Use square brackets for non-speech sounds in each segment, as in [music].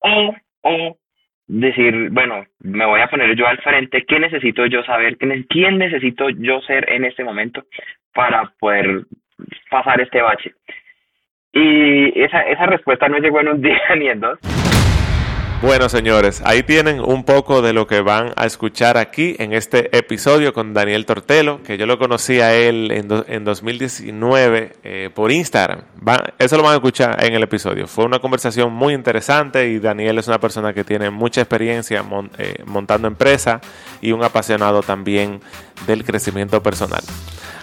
o, o decir, bueno, me voy a poner yo al frente, ¿qué necesito yo saber? ¿Quién necesito yo ser en este momento para poder pasar este bache? Y esa, esa respuesta no llegó en un [laughs] día ni en dos. Bueno, señores, ahí tienen un poco de lo que van a escuchar aquí en este episodio con Daniel Tortelo, que yo lo conocí a él en, en 2019 eh, por Instagram. eso lo van a escuchar en el episodio. Fue una conversación muy interesante y Daniel es una persona que tiene mucha experiencia eh, montando empresa y un apasionado también del crecimiento personal.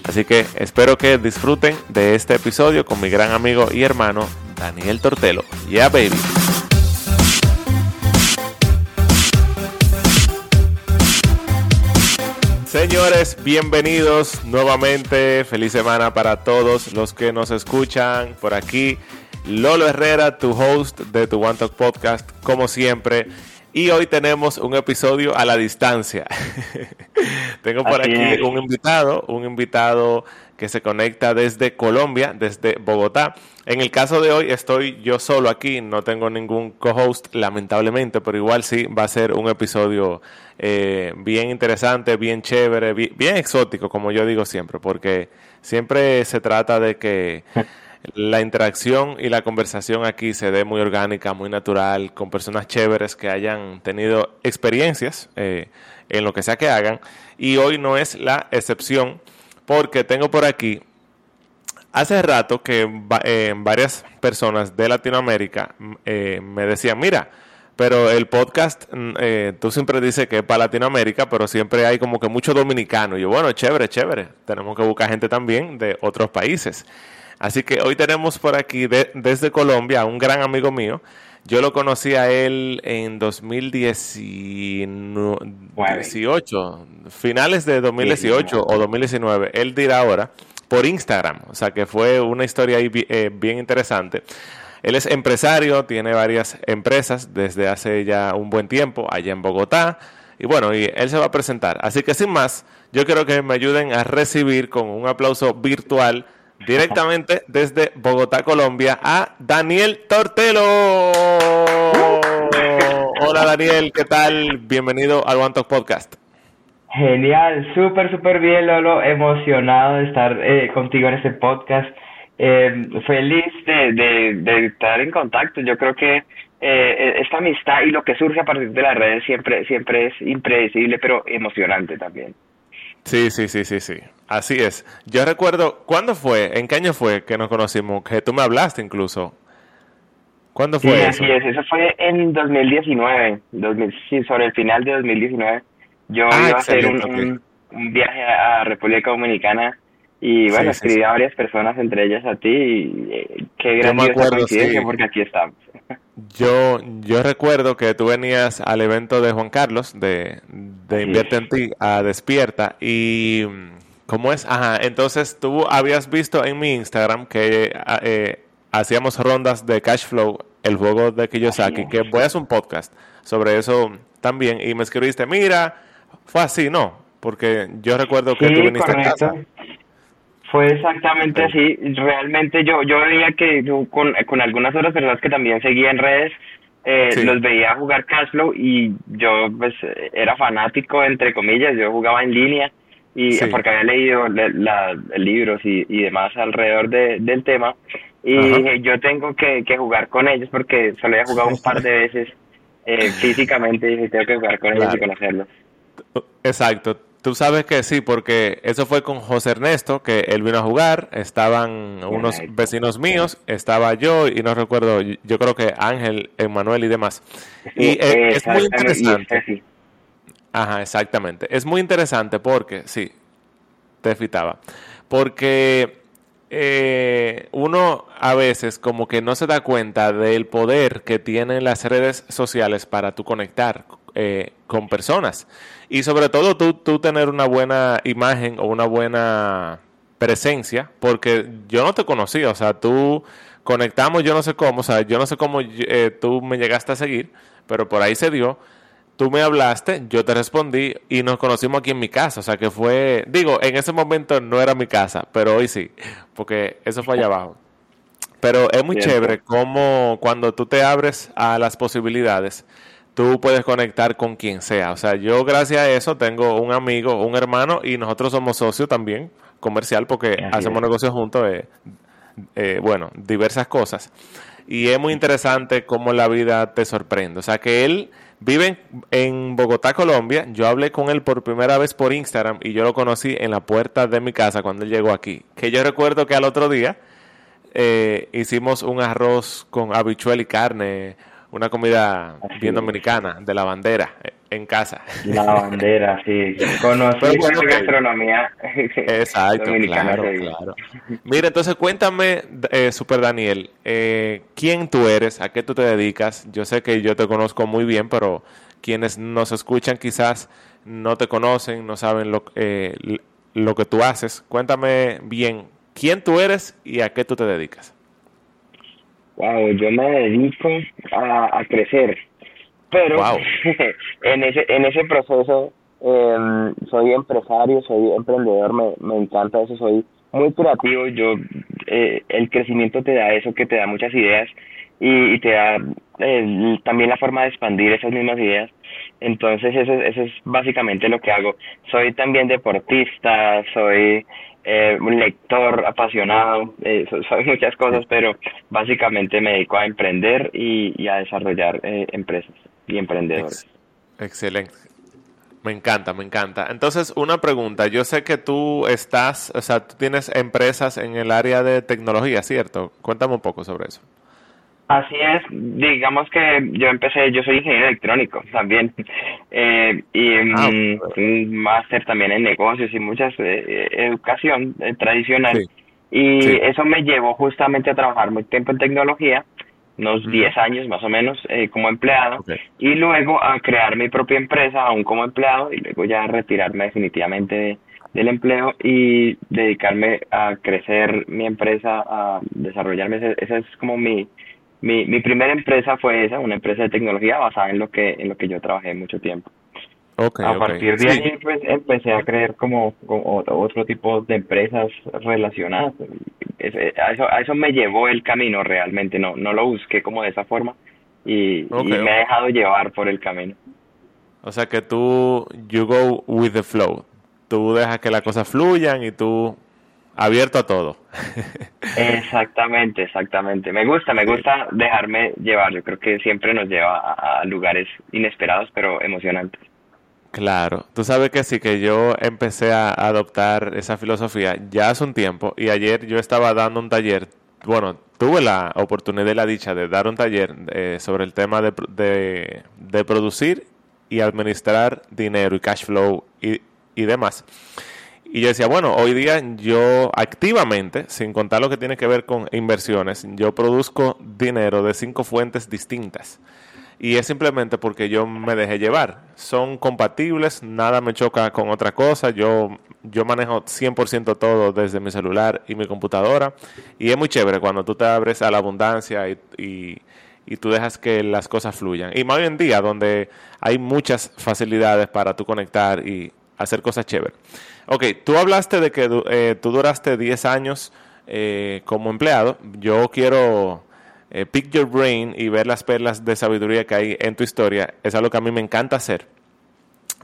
Así que espero que disfruten de este episodio con mi gran amigo y hermano Daniel Tortelo. Yeah, baby. Señores, bienvenidos nuevamente. Feliz semana para todos los que nos escuchan por aquí. Lolo Herrera, tu host de tu One Talk Podcast, como siempre. Y hoy tenemos un episodio a la distancia. [laughs] Tengo por aquí un invitado, un invitado que se conecta desde Colombia, desde Bogotá. En el caso de hoy estoy yo solo aquí, no tengo ningún co-host lamentablemente, pero igual sí va a ser un episodio eh, bien interesante, bien chévere, bien, exótico, como yo digo siempre, porque siempre se trata de que la interacción y la conversación aquí se dé muy orgánica, muy natural, con personas chéveres que hayan tenido experiencias eh, en lo que sea que hagan. Y hoy no es la excepción, porque tengo por aquí, hace rato que eh, varias personas de Latinoamérica me decían, mira, pero el podcast, mm, eh, tú siempre dices que es para Latinoamérica, pero siempre hay como que mucho dominicano. Y yo, bueno, chévere, chévere. Tenemos que buscar gente también de otros países. Así que hoy tenemos por aquí desde Colombia a un gran amigo mío. Yo lo conocí a él en 2018, finales de 2018 o 2019. Él dirá ahora por Instagram. O sea que fue una historia ahí eh, bien interesante. Él es empresario, tiene varias empresas desde hace ya un buen tiempo allá en Bogotá. Y bueno, y él se va a presentar. Así que sin más, yo quiero que me ayuden a recibir con un aplauso virtual directamente desde Bogotá, Colombia, a Daniel Tortelo. Hola Daniel, ¿qué tal? Bienvenido al One Talk Podcast. Genial, súper, súper bien Lolo, emocionado de estar eh, contigo en este podcast eh, feliz de, de, estar en contacto. Yo creo que eh, esta amistad y lo que surge a partir de las redes siempre, siempre es impredecible, pero emocionante también. Sí, sí, sí, sí, sí. Así es. Yo recuerdo, ¿cuándo fue? ¿En qué año fue que nos conocimos? Que tú me hablaste incluso. ¿Cuándo fue eso? Así es, eso fue en 2019, sí, sobre el final de 2019. Yo ah, iba a hacer un, un viaje a República Dominicana y bueno, escribí a varias personas, entre ellas a ti, y eh, qué grandiosa coincidencia porque aquí estamos. Yo, yo recuerdo que tú venías al evento de Juan Carlos, de, de Invierte en ti, a Despierta, y ¿cómo es? Ajá, entonces tú habías visto en mi Instagram que eh, hacíamos rondas de cash flow, el juego de Kiyosaki, que voy a hacer un podcast sobre eso también, y me escribiste, mira, fue así, ¿no? Porque yo recuerdo que tú viniste a casa. Fue exactamente así. Realmente yo yo veía que con, con algunas otras personas que también seguía en redes, eh, los veía jugar Cashflow y yo pues era fanático, entre comillas, yo jugaba en línea y porque había leído la, libros y, y demás alrededor de, del tema. Y dije yo tengo que, que jugar con ellos porque solo había jugado un par de veces eh, [laughs] físicamente y dije tengo que jugar con ellos y conocerlos. Exacto, Tú sabes que sí, porque eso fue con José Ernesto, que él vino a jugar, estaban unos vecinos míos, estaba yo y no recuerdo, yo creo que Ángel, Emanuel y demás. Y eh, es muy interesante. Ajá, exactamente. Es muy interesante porque, sí, te fitaba, porque eh, uno a veces como que no se da cuenta del poder que tienen las redes sociales para tú conectar eh, con personas. Y sobre todo tú, tú tener una buena imagen o una buena presencia, porque yo no te conocía, o sea, tú conectamos, yo no sé cómo, o sea, yo no sé cómo eh, tú me llegaste a seguir, pero por ahí se dio. Tú me hablaste, yo te respondí y nos conocimos aquí en mi casa, o sea que fue, digo, en ese momento no era mi casa, pero hoy sí, porque eso fue allá abajo. pero es muy chévere como cuando tú te abres a las posibilidades, tú puedes conectar con quien sea. O sea, yo gracias a eso tengo un amigo, un hermano y nosotros somos socios también comercial porque hacemos negocios juntos, eh, eh, bueno, diversas cosas. Y es muy interesante cómo la vida te sorprende. O sea, que él vive en, Bogotá, Colombia. Yo hablé con él por primera vez por Instagram y yo lo conocí en la puerta de mi casa cuando él llegó aquí. Que yo recuerdo que al otro día eh, hicimos un arroz con habichuel y carne una comida bien dominicana, de la bandera, eh, en casa. La bandera, sí. Conocí la [laughs] gastronomía Exacto, claro, claro. Mira, entonces cuéntame, eh, Super Daniel, eh, ¿quién tú eres? ¿A qué tú te dedicas? Yo sé que yo te conozco muy bien, pero quienes nos escuchan quizás no te conocen, no saben lo, eh, lo que tú haces. Cuéntame bien, ¿quién tú eres y a qué tú te dedicas? Wow, yo me dedico a, a crecer, pero [laughs] en ese en ese proceso eh, soy empresario, soy emprendedor, me, me encanta eso, soy muy creativo, yo eh, el crecimiento te da eso, que te da muchas ideas y, te da eh, también la forma de expandir esas mismas ideas. Entonces eso, eso es básicamente lo que hago. Soy también deportista, soy eh, un lector apasionado, eh, [laughs] soy muchas cosas, pero básicamente me dedico a emprender y, a desarrollar eh, empresas y emprendedores. Excelente. Me encanta, me encanta. Entonces, una pregunta. Yo sé que tú estás, o sea, tú tienes empresas en el área de tecnología, ¿cierto? Cuéntame un poco sobre eso. Así es, digamos que yo empecé, yo soy ingeniero electrónico también, eh, y ah, un máster también en negocios y muchas eh, educación eh, tradicional, y eso me llevó justamente a trabajar muy tiempo en tecnología, unos 10 años más o menos eh, como empleado, y luego a crear mi propia empresa aún como empleado, y luego ya retirarme definitivamente del empleo y dedicarme a crecer mi empresa, a desarrollarme, esa es como mi mi, mi primera empresa fue esa, una empresa de tecnología basada en lo que, en lo que yo trabajé mucho tiempo. a partir de ahí pues empecé a creer como, otro, tipo de empresas relacionadas. a, eso, a eso me llevó el camino realmente, no, no lo busqué como de esa forma y, me he dejado llevar por el camino. O sea que tú, you go with the flow. Tú dejas que las cosas fluyan y tú abierto a todo. exactamente, exactamente. Me gusta, me gusta dejarme llevar. Yo creo que siempre nos lleva a, lugares inesperados, pero emocionantes. Claro, tú sabes que sí, que yo empecé a adoptar esa filosofía ya hace un tiempo y ayer yo estaba dando un taller, bueno, tuve la oportunidad y la dicha de dar un taller eh, sobre el tema de, de, de, producir y administrar dinero y cash flow y, y demás. Y yo decía, bueno, hoy día yo activamente, sin contar lo que tiene que ver con inversiones, yo produzco dinero de cinco fuentes distintas. Y es simplemente porque yo me dejé llevar. Son compatibles, nada me choca con otra cosa. Yo, yo manejo 100% todo desde mi celular y mi computadora. Y es muy chévere cuando tú te abres a la abundancia y, y, y tú dejas que las cosas fluyan. Y más hoy en día, donde hay muchas facilidades para tú conectar y hacer cosas chéveres. Ok, tú hablaste de que eh, tú duraste 10 años eh, como empleado. Yo quiero eh, pick your brain y ver las perlas de sabiduría que hay en tu historia. Es algo que a mí me encanta hacer.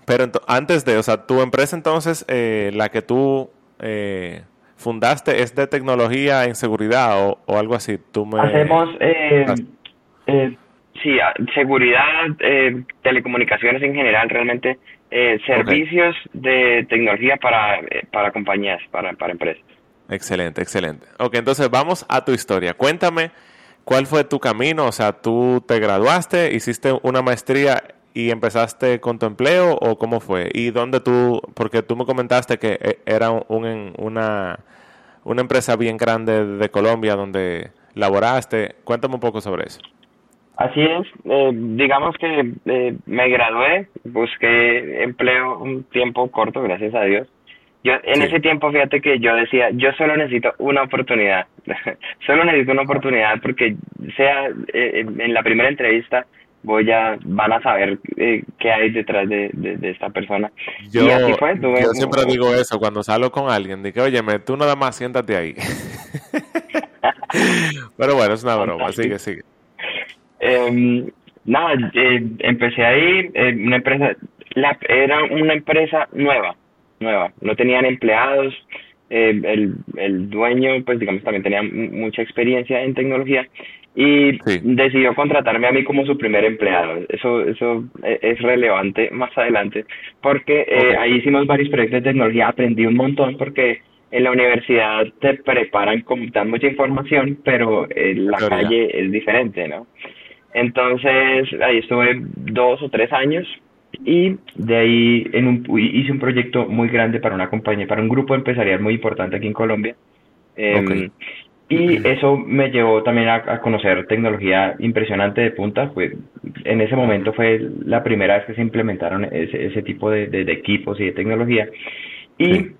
Pero antes de, o sea, tu empresa entonces, la que tú fundaste, es de tecnología en seguridad o, o algo así. Tú me... Hacemos, sí, seguridad, telecomunicaciones en general, realmente eh, servicios de tecnología para, eh, para compañías, para, para empresas. Excelente, excelente. Ok, entonces vamos a tu historia. Cuéntame cuál fue tu camino, o sea, tú te graduaste, hiciste una maestría y empezaste con tu empleo o cómo fue? ¿Y dónde tú, porque tú me comentaste que eh, era un, una, una empresa bien grande de Colombia donde laboraste, cuéntame un poco sobre eso. Así es, eh, digamos que eh, me gradué, busqué empleo un tiempo corto, gracias a Dios. Yo en ese tiempo, fíjate que yo decía, yo solo necesito una oportunidad, [laughs] solo necesito una oportunidad porque sea eh, en la primera entrevista voy a, van a saber qué hay detrás de, de, esta persona. Yo, y así fue. yo siempre digo eso cuando salgo con alguien, que, oye, tú nada más siéntate ahí. [laughs] [laughs] Pero bueno, es una broma, sigue, sigue. Em, nada, eh, empecé ahí, eh, una empresa, la, era una empresa nueva, nueva, no tenían empleados, eh, el, el dueño, pues digamos, también tenía mucha experiencia en tecnología y decidió contratarme a mí como su primer empleado. Eso, eso e, es relevante más adelante porque eh, ahí hicimos varios proyectos de tecnología, aprendí un montón porque en la universidad te preparan con dan mucha información, pero en la calle es diferente, ¿no? Entonces ahí estuve dos o tres años y de ahí en un, hice un proyecto muy grande para una compañía, para un grupo empresarial muy importante aquí en Colombia. Em, y eso me llevó también a, conocer tecnología impresionante de punta. Fue, en ese momento fue la primera vez que se implementaron ese, ese tipo de, de, equipos y de tecnología. Y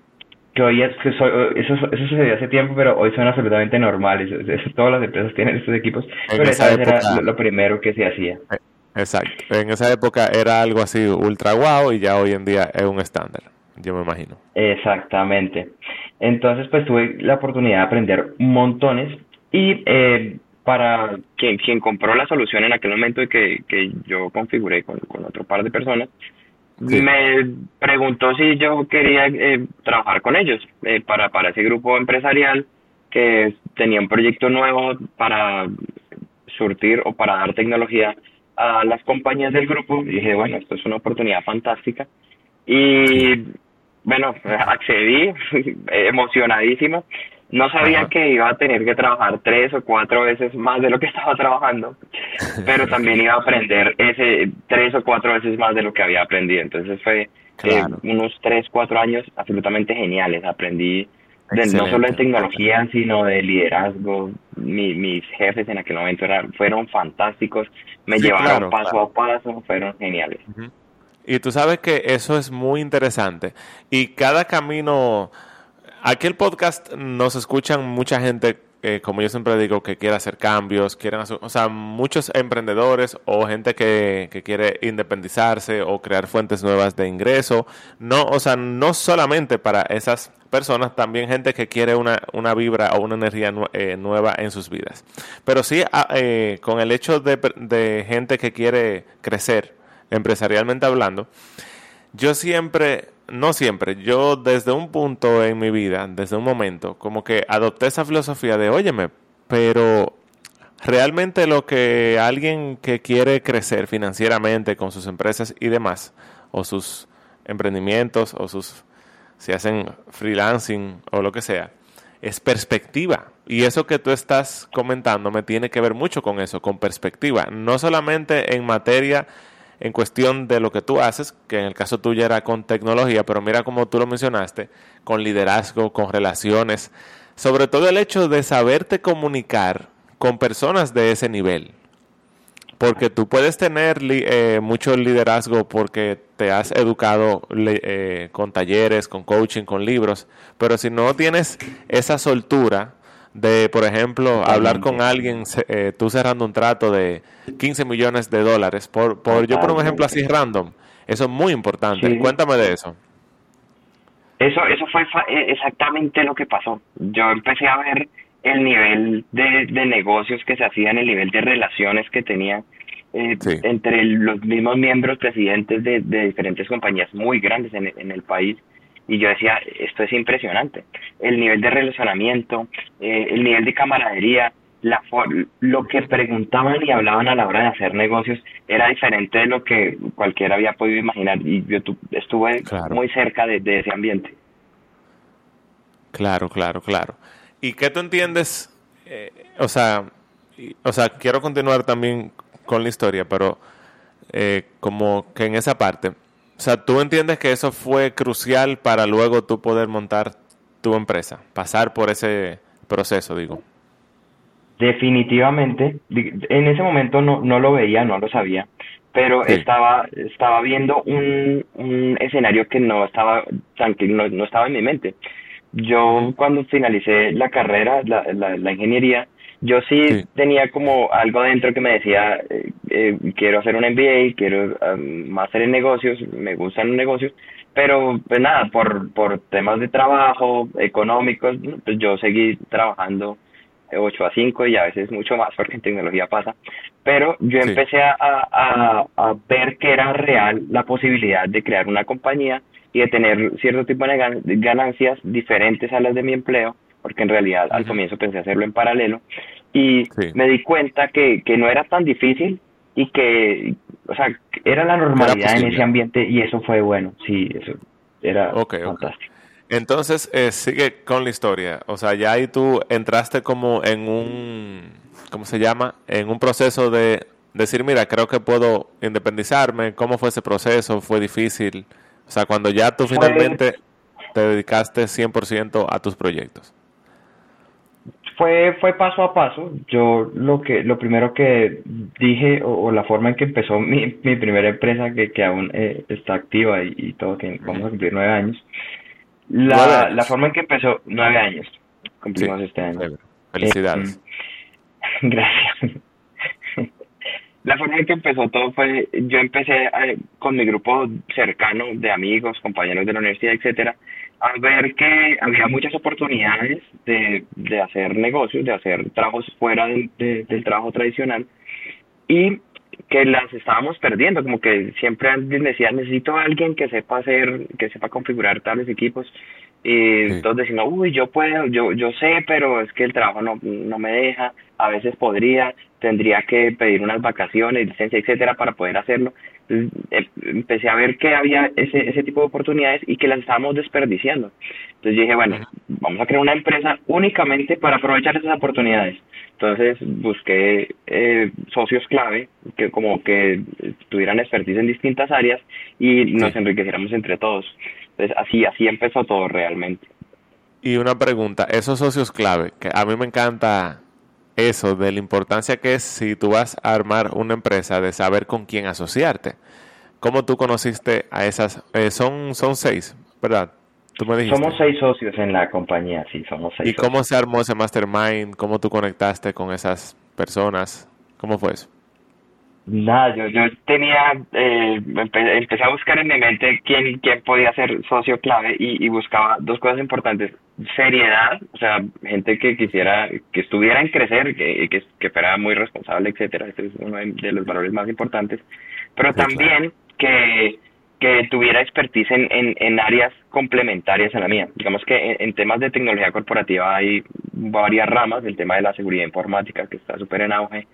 que hoy es, que eso, eso sucedió hace tiempo, pero hoy son absolutamente normales. todas las empresas tienen estos equipos, pero esa vez era lo, primero que se hacía. Eh, exacto. En esa época era algo así ultra guau y ya hoy en día es un estándar, yo me imagino. Exactamente. Entonces, pues tuve la oportunidad de aprender montones y eh, para quien, quien compró la solución en aquel momento y que, que yo configuré con, con otro par de personas, me preguntó si yo quería eh, trabajar con ellos eh, para, para ese grupo empresarial que tenía un proyecto nuevo para surtir o para dar tecnología a las compañías del grupo. Y dije, bueno, esto es una oportunidad fantástica. Y bueno, accedí [laughs] emocionadísimo. No sabía que iba a tener que trabajar tres o cuatro veces más de lo que [laughs] estaba trabajando, pero también iba a aprender ese tres o cuatro veces más de lo que había aprendido. Entonces fue eh, unos tres, cuatro años absolutamente geniales. Aprendí no solo de tecnología, sino de liderazgo. mis jefes en aquel momento eran, fueron fantásticos, me llevaron paso a paso, fueron geniales. Y tú sabes que eso es muy interesante. Y cada camino, aquí el podcast nos escuchan mucha gente, eh, como yo siempre digo, que quiere hacer cambios, quieren hacer, o sea, muchos emprendedores o gente que, que, quiere independizarse o crear fuentes nuevas de ingreso. No, o sea, no solamente para esas personas, también gente que quiere una, una vibra o una energía eh, nueva en sus vidas. Pero sí, ah, eh, con el hecho de, de gente que quiere crecer, empresarialmente hablando, yo siempre, no siempre, yo desde un punto en mi vida, desde un momento, como que adopté esa filosofía de, óyeme, pero realmente lo que alguien que quiere crecer financieramente con sus empresas y demás, o sus emprendimientos, o sus, si hacen freelancing o lo que sea, es perspectiva. Y eso que tú estás comentando me tiene que ver mucho con eso, con perspectiva. No solamente en materia en cuestión de lo que tú haces, que en el caso tuyo era con tecnología, pero mira como tú lo mencionaste, con liderazgo, con relaciones, sobre todo el hecho de saberte comunicar con personas de ese nivel. Porque tú puedes tener eh, mucho liderazgo porque te has educado eh, con talleres, con coaching, con libros, pero si no tienes esa soltura, de, por ejemplo, hablar con alguien, eh, tú cerrando un trato de 15 millones de dólares, por, por yo por un ejemplo así random, eso es muy importante. Cuéntame de eso. Eso, eso fue e, exactamente lo que pasó. Yo empecé a ver el nivel de, de negocios que se hacían, el nivel de relaciones que tenía eh, entre los mismos miembros presidentes de, de diferentes compañías muy grandes en, en el país y yo decía, esto es impresionante. El nivel de relacionamiento, eh, el nivel de camaradería, la lo que preguntaban y hablaban a la hora de hacer negocios era diferente de lo que cualquiera había podido imaginar y yo estuve muy cerca de, ese ambiente. Claro, claro, claro. ¿Y qué tú entiendes? Eh, o sea, o sea, quiero continuar también con la historia, pero eh, como que en esa parte, o sea, ¿tú entiendes que eso fue crucial para luego tú poder montar tu empresa? Pasar por ese proceso, digo. Definitivamente. En ese momento no, no lo veía, no lo sabía, pero estaba, estaba viendo un, un escenario que no estaba, no, no estaba en mi mente. Yo cuando finalicé la carrera, la, la, la ingeniería, yo sí, tenía como algo dentro que me decía, eh, eh, quiero hacer un MBA, quiero um, máster en negocios, me gustan los negocios, pero pues nada, por, por temas de trabajo, económicos, pues yo seguí trabajando 8 a 5 y a veces mucho más [laughs] porque en tecnología pasa, pero yo empecé a, a, a, ver que era real la posibilidad de crear una compañía y de tener cierto tipo de ganancias diferentes a las de mi empleo, porque en realidad al comienzo pensé hacerlo en paralelo, y me di cuenta que, que no era tan difícil y que, o sea, era la normalidad en ese ambiente y eso fue bueno, sí, eso era fantástico. Entonces, eh, sigue con la historia. O sea, ya ahí tú entraste como en un, ¿cómo se llama? En un proceso de decir, mira, creo que puedo independizarme. ¿Cómo fue ese proceso? ¿Fue difícil? O sea, cuando ya tú finalmente te dedicaste 100% a tus proyectos. Fue, fue paso a paso. Yo lo que lo primero que dije o, la forma en que empezó mi, mi primera empresa que, que aún eh, está activa y, todo, que vamos a cumplir nueve años, la, la forma en que empezó, nueve años, cumplimos este año. Felicidades. Eh, [laughs] gracias. [laughs] la forma en que empezó todo fue, yo empecé eh, con mi grupo cercano de amigos, compañeros de la universidad, etcétera, a ver que había muchas oportunidades de, de hacer negocios, de hacer trabajos fuera del, del trabajo tradicional y que las estábamos perdiendo, como que siempre alguien decía, necesito a alguien que sepa hacer, que sepa configurar tales equipos, y entonces decimos, uy, yo puedo, yo, yo sé, pero es que el trabajo no, no me deja, a veces podría, tendría que pedir unas vacaciones, licencia, etcétera, para poder hacerlo. Em, empecé a ver que había ese, ese tipo de oportunidades y que las estábamos desperdiciando. Entonces dije, bueno, vamos a crear una empresa únicamente para aprovechar esas oportunidades. Entonces busqué eh, socios clave que como que tuvieran expertise en distintas áreas y nos enriqueciéramos entre todos. Entonces así, así empezó todo realmente. Y una pregunta, esos socios clave, que a mí me encanta eso, de la importancia que es si tú vas a armar una empresa, de saber con quién asociarte. ¿Cómo tú conociste a esas? Eh, son, son seis, ¿verdad? Somos seis socios en la compañía, sí, somos seis. ¿Y cómo se armó ese mastermind? ¿Cómo tú conectaste con esas personas? ¿Cómo fue eso? Nada, yo, yo tenía, eh, empecé a buscar en mi mente quién, quién podía ser socio clave y, y buscaba dos cosas importantes. Seriedad, o sea, gente que quisiera, que estuviera en crecer, que, que, que fuera muy responsable, etcétera. Este es uno de los valores más importantes. Pero también que que tuviera expertise en, en, en, áreas complementarias a la mía. Digamos que en, temas de tecnología corporativa hay varias ramas, el tema de la seguridad informática que está súper en auge,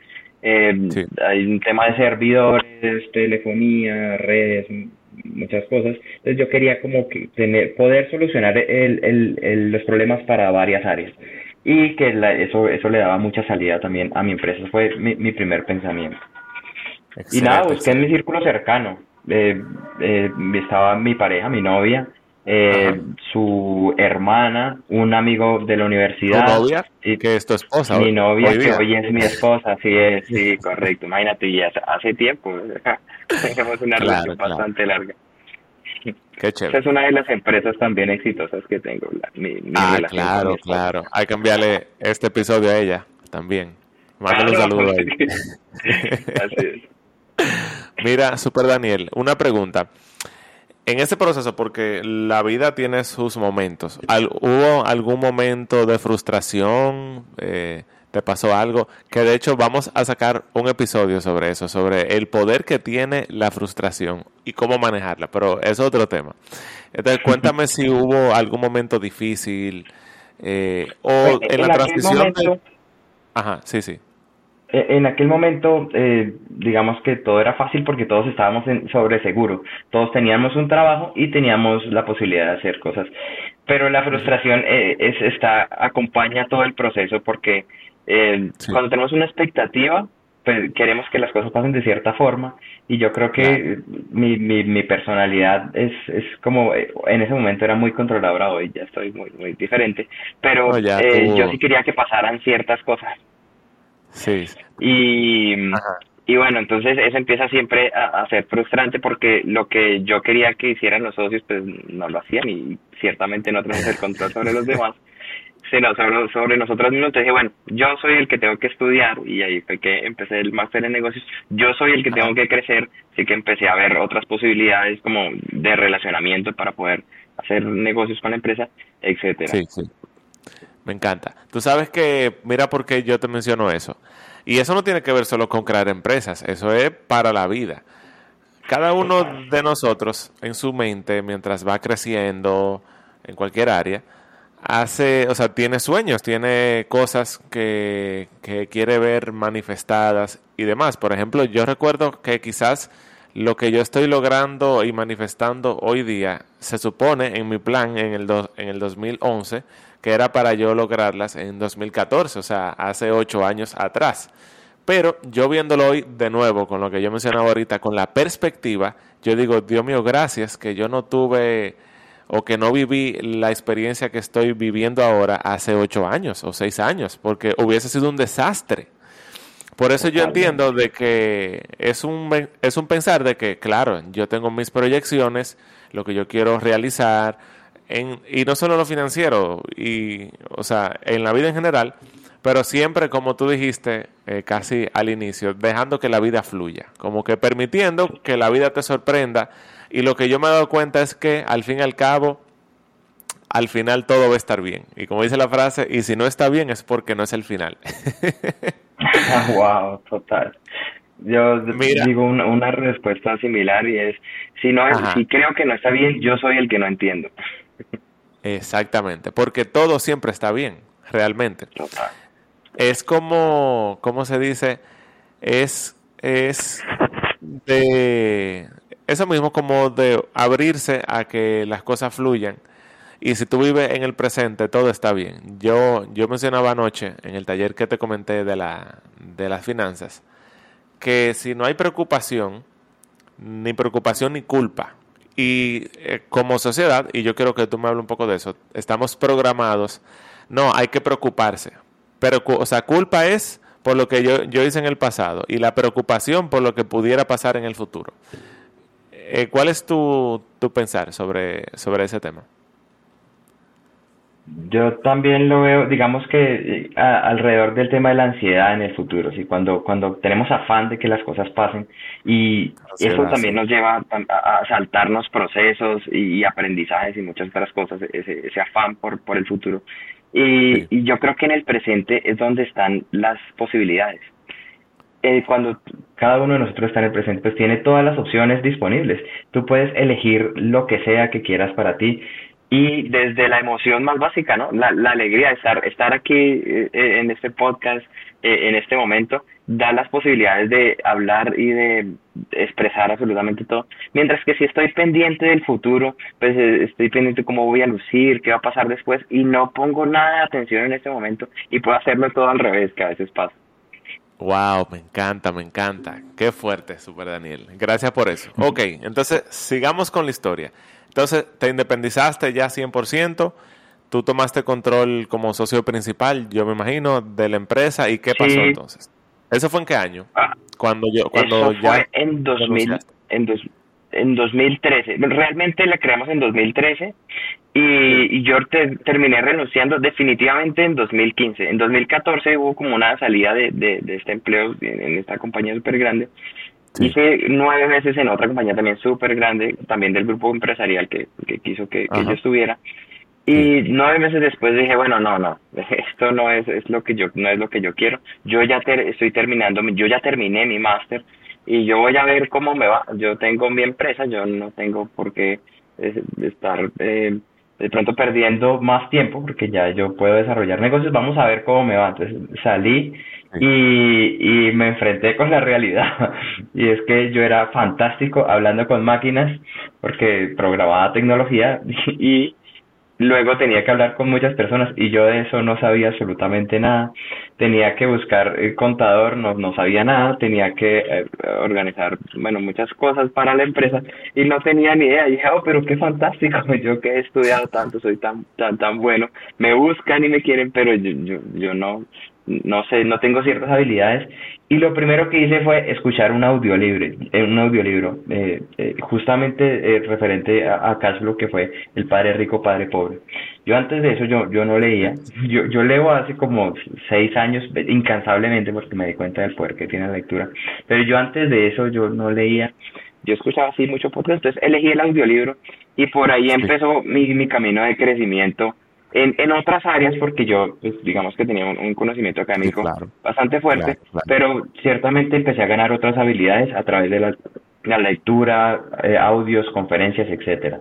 eh, hay un tema de servidores, telefonía, redes, muchas cosas. Entonces yo quería como que tener, poder solucionar el, el, el, los problemas para varias áreas y que eso, eso le daba mucha salida también a mi empresa. Fue mi, mi primer pensamiento. y nada, busqué en mi círculo cercano eh, eh, estaba mi pareja, mi novia, eh, su hermana, un amigo de la universidad. ¿Tu novia? ¿Y que es tu esposa? Mi novia, que hoy es mi esposa, sí es, sí, [laughs] correcto. Imagínate, y hace, tiempo [laughs] tenemos una relación bastante larga. Qué chévere. es una de las empresas también exitosas que tengo. mi, ah, claro, claro. Hay que enviarle este episodio a ella también. Mándale un saludo ahí. [laughs] Así es. Mira, Super Daniel, una pregunta. En este proceso, porque la vida tiene sus momentos, ¿hubo algún momento de frustración? Eh, ¿Te pasó algo? Que de hecho vamos a sacar un episodio sobre eso, sobre el poder que tiene la frustración y cómo manejarla, pero es otro tema. Entonces, [laughs] cuéntame si hubo algún momento difícil eh, o pues, en, la transición. Ajá, sí, sí. Eh, en aquel momento, eh, digamos que todo era fácil porque todos estábamos en, sobre seguro, todos teníamos un trabajo y teníamos la posibilidad de hacer cosas. Pero la frustración eh, es, está, acompaña todo el proceso porque cuando tenemos una expectativa, pues queremos que las cosas pasen de cierta forma. Y yo creo que mi, mi, mi personalidad es, es como, en ese momento era muy controladora, hoy ya estoy muy, muy diferente, pero yo sí quería que pasaran ciertas cosas. Sí. Y, y bueno, entonces eso empieza siempre a, ser frustrante porque lo que yo quería que hicieran los socios, pues no lo hacían y ciertamente no tenemos el control sobre los demás, [laughs] sino sobre, sobre nosotros mismos. Entonces dije, bueno, yo soy el que tengo que estudiar y ahí fue que empecé el máster en negocios. Yo soy el que tengo que crecer, así que empecé a ver otras posibilidades como de relacionamiento para poder hacer negocios con la empresa, etcétera. Sí, sí. Me encanta. Tú sabes que, mira por qué yo te menciono eso. Y eso no tiene que ver solo con crear empresas, eso es para la vida. Cada uno de nosotros en su mente, mientras va creciendo en cualquier área, hace, o sea, tiene sueños, tiene cosas que, que quiere ver manifestadas y demás. Por ejemplo, yo recuerdo que quizás lo que yo estoy logrando y manifestando hoy día se supone en mi plan en el, en el 2011 que era para yo lograrlas en 2014, o sea, hace ocho años atrás. Pero yo viéndolo hoy de nuevo, con lo que yo mencionaba ahorita, con la perspectiva, yo digo, Dios mío, gracias que yo no tuve o que no viví la experiencia que estoy viviendo ahora hace ocho años o seis años, porque hubiese sido un desastre. Por eso yo entiendo de que es un, es un pensar de que, claro, yo tengo mis proyecciones, lo que yo quiero realizar, y no solo lo financiero, y, o sea, en la vida en general, pero siempre, como tú dijiste eh, casi al inicio, dejando que la vida fluya, como que permitiendo que la vida te sorprenda. Y lo que yo me he dado cuenta es que al fin y al cabo, al final todo va a estar bien. Y como dice la frase, y si no está bien es porque no es el final. [laughs] wow, total. Yo digo una, respuesta similar y es, si no si creo que no está bien, yo soy el que no entiendo. Exactamente, porque todo siempre está bien, realmente. Es como, ¿cómo se dice? Es, es de eso mismo como de abrirse a que las cosas fluyan. Y si tú vives en el presente, todo está bien. Yo, yo mencionaba anoche en el taller que te comenté de, la, de las finanzas, que si no hay preocupación, ni preocupación ni culpa, y eh, como sociedad, y yo quiero que tú me hables un poco de eso, estamos programados, no, hay que preocuparse. Pero, o sea, culpa es por lo que yo, yo hice en el pasado y la preocupación por lo que pudiera pasar en el futuro. Eh, ¿Cuál es tu, tu pensar sobre, sobre ese tema? Yo también lo veo, digamos que eh, alrededor del tema de la ansiedad en el futuro, ¿sí? cuando, cuando tenemos afán de que las cosas pasen y eso también nos lleva a, saltarnos procesos y, aprendizajes y muchas otras cosas, ese, ese afán por, por el futuro. Y, y, yo creo que en el presente es donde están las posibilidades. Eh, cuando cada uno de nosotros está en el presente, pues tiene todas las opciones disponibles. Tú puedes elegir lo que sea que quieras para ti y desde la emoción más básica, ¿no? La, alegría de estar, estar aquí eh, eh, en este podcast, eh, en este momento, da las posibilidades de hablar y de expresar absolutamente todo. Mientras que si estoy pendiente del futuro, pues estoy pendiente de cómo voy a lucir, qué va a pasar después, y no pongo nada de atención en este momento, y puedo hacerlo todo al revés, que a veces pasa. Wow, me encanta, me encanta. Qué fuerte, Super Daniel. Gracias por eso. Ok, entonces sigamos con la historia. Entonces, te independizaste ya 100%, tú tomaste control como socio principal, yo me imagino, de la empresa. ¿Y qué pasó entonces? ¿Eso fue en qué año? Ah, cuando yo, cuando ya fue en 2000, en, en 2013. Realmente la creamos en 2013 y, yo terminé renunciando definitivamente en 2015. En 2014 hubo como una salida de, de, este empleo en, esta compañía súper grande Hice nueve meses en otra compañía también súper grande, también del grupo empresarial que, que quiso que, yo estuviera. Y nueve meses después dije, bueno, no, no, [laughs] esto no es, es lo que yo, no es lo que yo quiero. Yo ya estoy terminando, yo ya terminé mi máster y yo voy a ver cómo me va. Yo tengo mi empresa, yo no tengo por qué estar eh, de pronto perdiendo más tiempo porque ya yo puedo desarrollar negocios. Vamos a ver cómo me va. Entonces salí y, y me enfrenté con la realidad. [laughs] y es que yo era fantástico hablando con máquinas porque programaba tecnología [laughs] y luego tenía que hablar con muchas personas y yo de eso no sabía absolutamente nada. Tenía que buscar el contador, no, no sabía nada, tenía que eh, organizar, bueno, muchas cosas para la empresa y no tenía ni idea. Y dije, oh, pero qué fantástico, [laughs] yo que he estudiado tanto, soy tan, tan, tan bueno. Me buscan y me quieren, pero yo, yo, yo no, no sé, no tengo ciertas habilidades. Y lo primero que hice fue escuchar un audiolibro, eh, un audiolibro eh, eh, justamente eh, referente a, a Cashflow, que fue El Padre Rico, Padre Pobre. Yo antes de eso yo, yo no leía. Yo, yo leo hace como seis años incansablemente porque me di cuenta del poder que tiene la lectura. Pero yo antes de eso yo no leía. Yo escuchaba así mucho podcast, entonces elegí el audiolibro y por ahí empezó mi, mi camino de crecimiento en, en otras áreas porque yo, pues, digamos que tenía un, conocimiento académico bastante fuerte, pero ciertamente empecé a ganar otras habilidades a través de la, la lectura, eh, audios, conferencias, etcétera.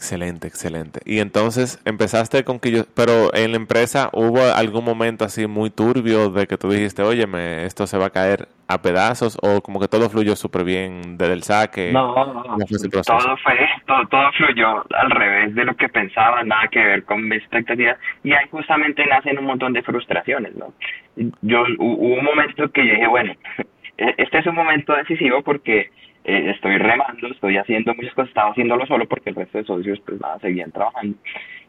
Excelente, excelente. Y entonces empezaste con que yo, pero en la empresa hubo algún momento así muy turbio de que tú dijiste, óyeme, esto se va a caer a pedazos o como que todo fluyó súper bien desde el saque. No, no, no. todo fue, todo, todo fluyó al revés de lo que pensaba, nada que ver con mi expectativas y ahí justamente nacen un montón de frustraciones, ¿no? Yo hubo un momento que dije, bueno, [laughs] e-, este es un momento decisivo porque eh, estoy remando, estoy haciendo muchas cosas, estaba haciéndolo solo porque el resto de socios pues nada, seguían trabajando.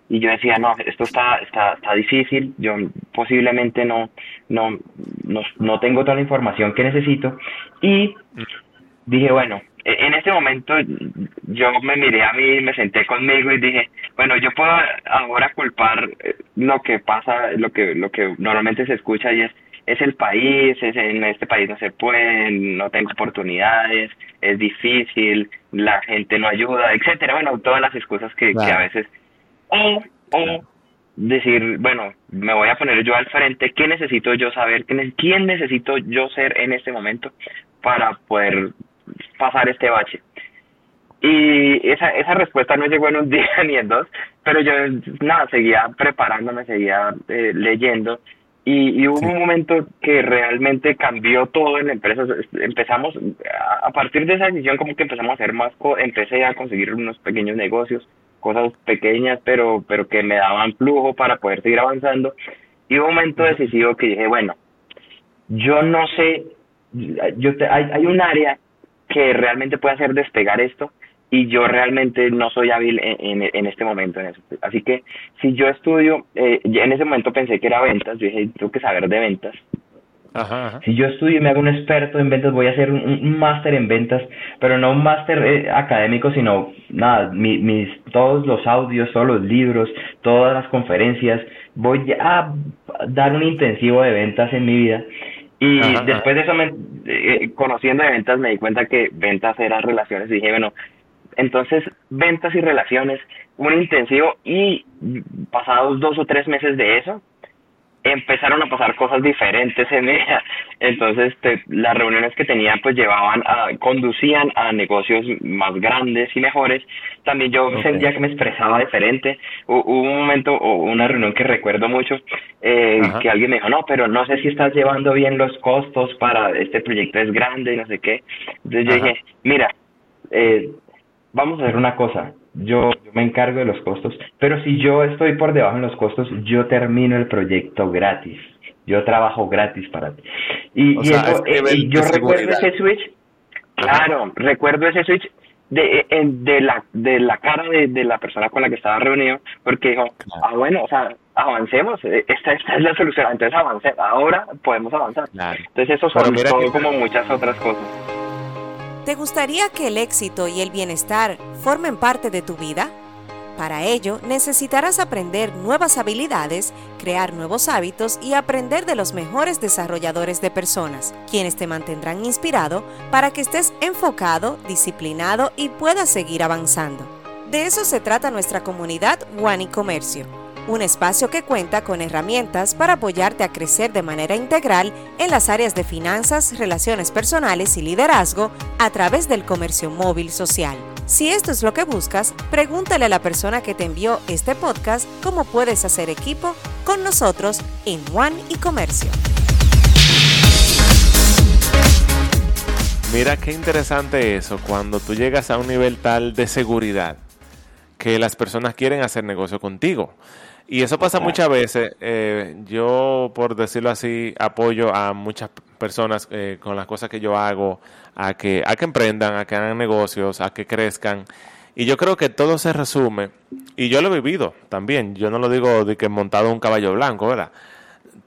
Y yo decía, no, esto está, está, está difícil, yo posiblemente no, no, no, no tengo toda la información que necesito. Y dije, bueno, e-, en este momento yo me miré a mí, me senté conmigo y dije, bueno, yo puedo ahora culpar eh, lo que pasa, lo que, lo que normalmente se escucha y es es el país, es en este país no se puede, no tengo oportunidades, es difícil, la gente no ayuda, etcétera, bueno, todas las excusas que, que a veces o, o decir, bueno, me voy a poner yo al frente, ¿qué necesito yo saber? ¿Quién necesito yo ser en este momento para poder pasar este bache? Y esa, esa respuesta no llegó en un [laughs] día ni en dos, pero yo, nada, seguía preparándome, seguía eh, leyendo y, hubo un momento que realmente cambió todo en la empresa. Empezamos, a partir de esa decisión, como que empezamos a hacer más, empecé a conseguir unos pequeños negocios, cosas pequeñas, pero, pero que me daban flujo para poder seguir avanzando. Y hubo un momento decisivo que dije, bueno, yo no sé, yo hay, hay un área que realmente puede hacer despegar esto y yo realmente no soy hábil en, en, este momento en eso. Así que si yo estudio, eh, en ese momento pensé que era ventas, yo dije, tengo que saber de ventas. Si yo estudio y me hago un experto en ventas, voy a hacer un, máster en ventas, pero no un máster eh, académico, sino nada, mis, todos los audios, todos los libros, todas las conferencias, voy a dar un intensivo de ventas en mi vida. Y después de eso, me, eh, conociendo de ventas, me di cuenta que ventas eran relaciones y dije, bueno, entonces, ventas y relaciones, un intensivo y pasados dos o tres meses de eso, empezaron a pasar cosas diferentes en ella. Entonces, las reuniones que tenía pues llevaban a, conducían a negocios más grandes y mejores. También yo sentía que me expresaba diferente. Hubo un momento o una reunión que recuerdo mucho eh, que alguien me dijo, no, pero no sé si estás llevando bien los costos para este proyecto es grande y no sé qué. Entonces yo dije, mira, eh, vamos a hacer una cosa, yo, me encargo de los costos, pero si yo estoy por debajo en los costos, yo termino el proyecto gratis. Yo trabajo gratis para ti. Y, eso, eh, yo recuerdo ese switch, claro, recuerdo ese switch de, eh, de la de la cara de, de, la persona con la que estaba reunido, porque dijo, ah, bueno, o sea, avancemos, eh, esta, esta es la solución, entonces avancemos, ahora podemos avanzar. Entonces eso son todo como muchas otras cosas. ¿Te gustaría que el éxito y el bienestar formen parte de tu vida? Para ello, necesitarás aprender nuevas habilidades, crear nuevos hábitos y aprender de los mejores desarrolladores de personas, quienes te mantendrán inspirado para que estés enfocado, disciplinado y puedas seguir avanzando. De eso se trata nuestra comunidad One y Comercio un espacio que cuenta con herramientas para apoyarte a crecer de manera integral en las áreas de finanzas, relaciones personales y liderazgo a través del comercio móvil social. Si esto es lo que buscas, pregúntale a la persona que te envió este podcast cómo puedes hacer equipo con nosotros en One y Comercio. Mira qué interesante eso, cuando tú llegas a un nivel tal de seguridad que las personas quieren hacer negocio contigo. Y eso pasa muchas veces. Eh, yo, por decirlo así, apoyo a muchas personas eh, con las cosas que yo hago, a que, a que emprendan, a que hagan negocios, a que crezcan. Y yo creo que todo se resume, y yo lo he vivido también, yo no lo digo de que he montado un caballo blanco, ¿verdad?